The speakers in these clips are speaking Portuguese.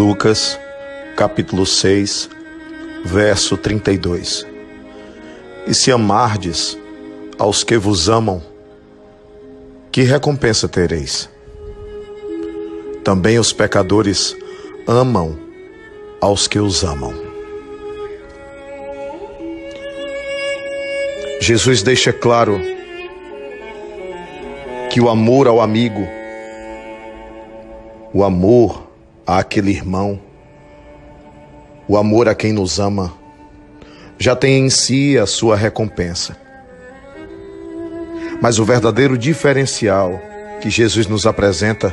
Lucas, capítulo 6, verso 32. E se amardes aos que vos amam, que recompensa tereis? Também os pecadores amam aos que os amam. Jesus deixa claro que o amor ao amigo, o amor àquele irmão, o amor a quem nos ama, já tem em si a sua recompensa. Mas o verdadeiro diferencial que Jesus nos apresenta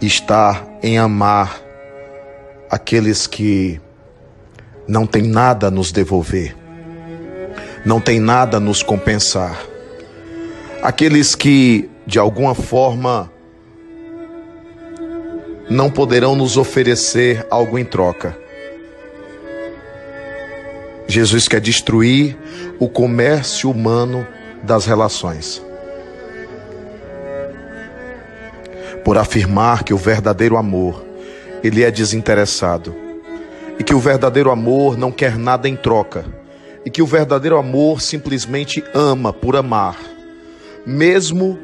está em amar aqueles que não têm nada a nos devolver, não têm nada a nos compensar, aqueles que de alguma forma não poderão nos oferecer algo em troca. Jesus quer destruir o comércio humano das relações. Por afirmar que o verdadeiro amor, ele é desinteressado, e que o verdadeiro amor não quer nada em troca, e que o verdadeiro amor simplesmente ama por amar, mesmo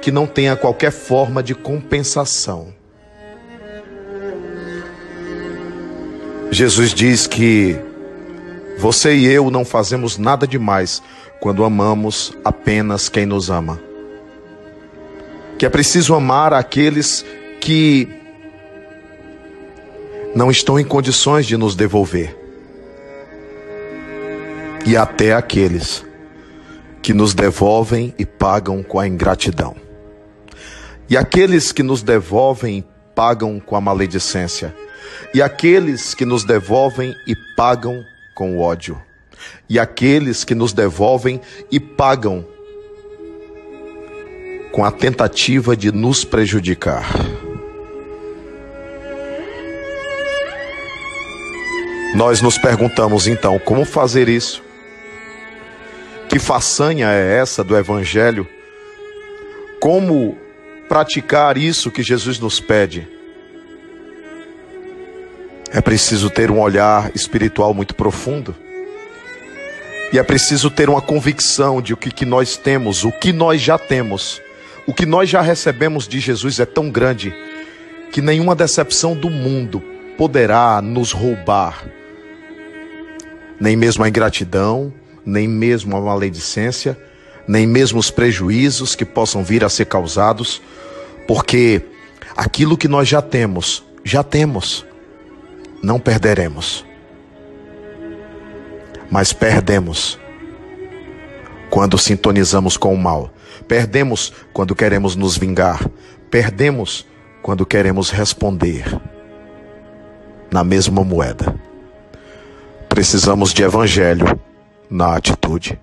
que não tenha qualquer forma de compensação. Jesus diz que você e eu não fazemos nada demais quando amamos apenas quem nos ama. Que é preciso amar aqueles que não estão em condições de nos devolver. E até aqueles que nos devolvem e pagam com a ingratidão. E aqueles que nos devolvem e pagam com a maledicência e aqueles que nos devolvem e pagam com ódio, e aqueles que nos devolvem e pagam com a tentativa de nos prejudicar. Nós nos perguntamos então como fazer isso? Que façanha é essa do Evangelho? Como praticar isso que Jesus nos pede? É preciso ter um olhar espiritual muito profundo. E é preciso ter uma convicção de o que, que nós temos, o que nós já temos. O que nós já recebemos de Jesus é tão grande que nenhuma decepção do mundo poderá nos roubar. Nem mesmo a ingratidão, nem mesmo a maledicência, nem mesmo os prejuízos que possam vir a ser causados, porque aquilo que nós já temos, já temos não perderemos, mas perdemos quando sintonizamos com o mal, perdemos quando queremos nos vingar, perdemos quando queremos responder na mesma moeda. Precisamos de evangelho na atitude.